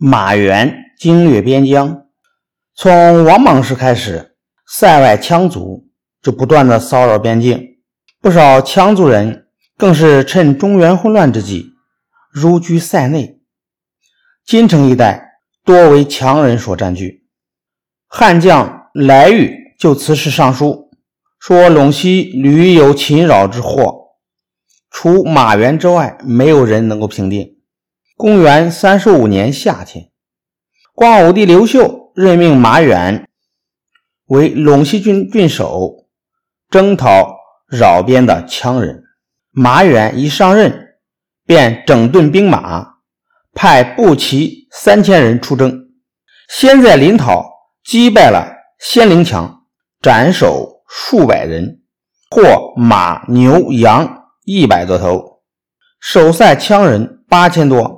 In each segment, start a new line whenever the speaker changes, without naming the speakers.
马援经略边疆。从王莽时开始，塞外羌族就不断的骚扰边境，不少羌族人更是趁中原混乱之际入居塞内。金城一带多为羌人所占据。汉将来玉就此事上书，说陇西屡有侵扰之祸，除马援之外，没有人能够平定。公元三十五年夏天。光武帝刘秀任命马远为陇西郡郡守，征讨扰边的羌人。马远一上任，便整顿兵马，派步骑三千人出征。先在临洮击败了仙灵墙，斩首数百人，获马牛羊一百多头，守塞羌人八千多，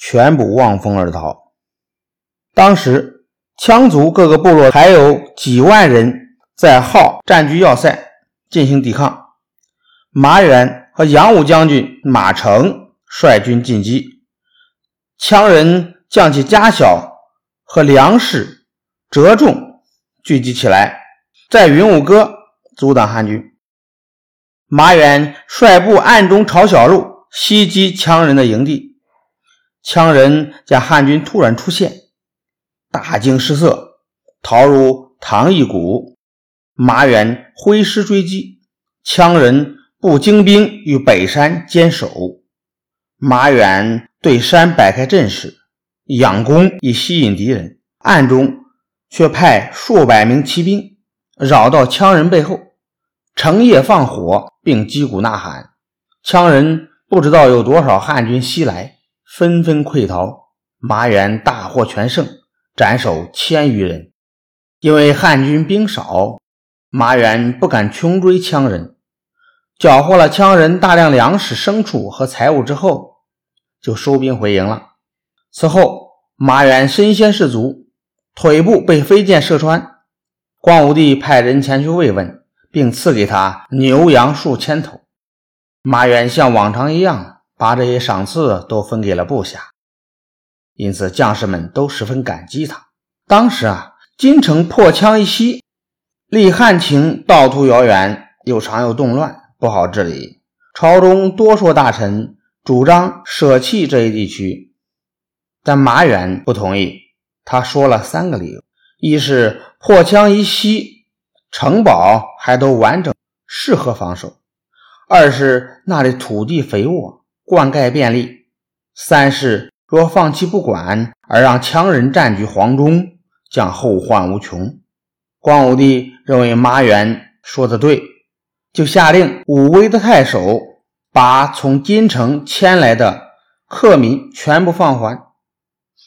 全部望风而逃。当时，羌族各个部落还有几万人在号占据要塞进行抵抗。马远和杨武将军马成率军进击，羌人将其家小和粮食折重聚集起来，在云武歌阻挡汉军。马远率部暗中朝小路袭击羌人的营地，羌人见汉军突然出现。大惊失色，逃入唐邑谷。马远挥师追击，羌人步精兵于北山坚守。马远对山摆开阵势，佯攻以吸引敌人，暗中却派数百名骑兵绕到羌人背后，成夜放火，并击鼓呐喊。羌人不知道有多少汉军袭来，纷纷溃逃。马远大获全胜。斩首千余人，因为汉军兵少，马远不敢穷追羌人，缴获了羌人大量粮食、牲畜和财物之后，就收兵回营了。此后，马远身先士卒，腿部被飞箭射穿。光武帝派人前去慰问，并赐给他牛羊数千头。马远像往常一样，把这些赏赐都分给了部下。因此，将士们都十分感激他。当时啊，京城破羌一息，离汉庭道途遥远，又常有动乱，不好治理。朝中多数大臣主张舍弃这一地区，但马远不同意。他说了三个理由：一是破羌一息，城堡还都完整，适合防守；二是那里土地肥沃，灌溉便利；三是。若放弃不管，而让羌人占据黄忠，将后患无穷。光武帝认为马援说的对，就下令武威的太守把从金城迁来的客民全部放还，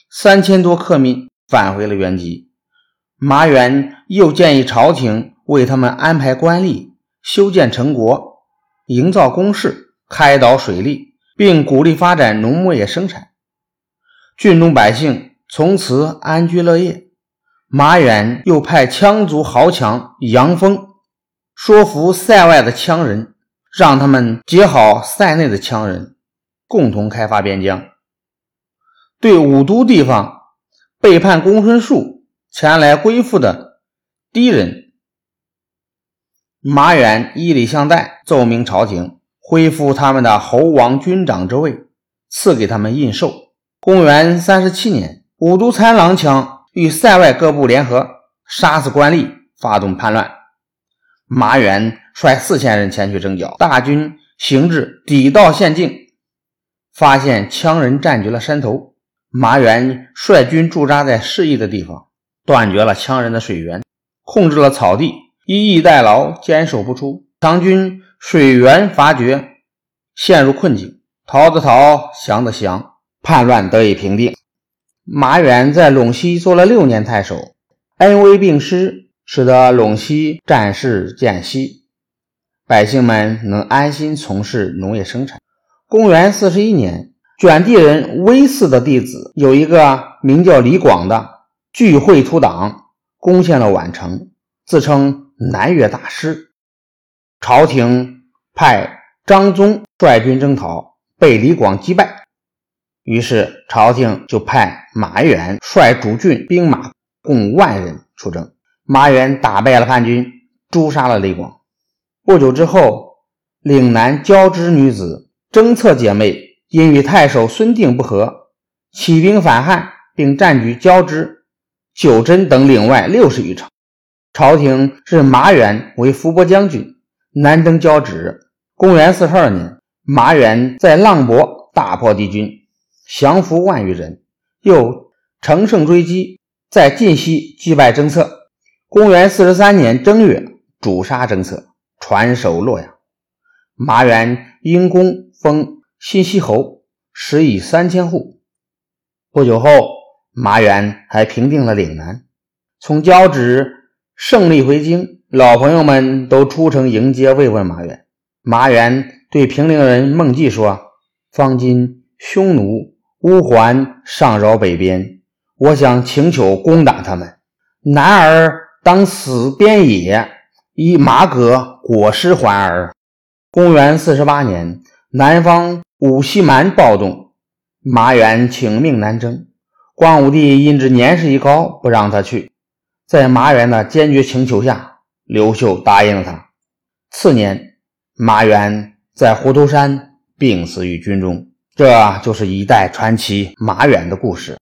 三千多客民返回了原籍。马援又建议朝廷为他们安排官吏，修建城国，营造工事，开导水利，并鼓励发展农牧业生产。郡中百姓从此安居乐业。马远又派羌族豪强杨峰说服塞外的羌人，让他们结好塞内的羌人，共同开发边疆。对武都地方背叛公孙述前来归附的敌人，马远以礼相待，奏明朝廷恢复他们的侯王军长之位，赐给他们印绶。公元三十七年，五都参郎羌与塞外各部联合，杀死官吏，发动叛乱。马远率四千人前去征剿，大军行至底道县境，发现羌人占据了山头。马远率军驻扎在适宜的地方，断绝了羌人的水源，控制了草地，以逸待劳，坚守不出。唐军水源乏绝，陷入困境，逃的逃，降的降。叛乱得以平定。马远在陇西做了六年太守，恩威并施，使得陇西战事渐息，百姓们能安心从事农业生产。公元四十一年，卷地人威四的弟子有一个名叫李广的，聚会图党，攻陷了宛城，自称南越大师。朝廷派张宗率军征讨，被李广击败。于是朝廷就派马援率主郡兵马共万人出征。马援打败了叛军，诛杀了李广。不久之后，岭南交织女子征策姐妹因与太守孙定不和，起兵反汉，并占据交织、九真等岭外六十余城。朝廷置马援为伏波将军，南征交趾。公元四十二年，马援在浪博大破敌军，降服万余人，又乘胜追击，在晋西击败征策。公元四十三年正月，诛杀征策，传首洛阳。马援因功封新息侯，食邑三千户。不久后，马援还平定了岭南。从交趾。胜利回京，老朋友们都出城迎接慰问马援。马援对平陵人孟季说：“方今匈奴、乌桓上扰北边，我想请求攻打他们。男儿当死边野，以马革裹尸还耳。”公元四十八年，南方五溪蛮暴动，马援请命南征。光武帝因之年事已高，不让他去。在马援的坚决请求下，刘秀答应了他。次年，马援在虎头山病死于军中。这就是一代传奇马援的故事。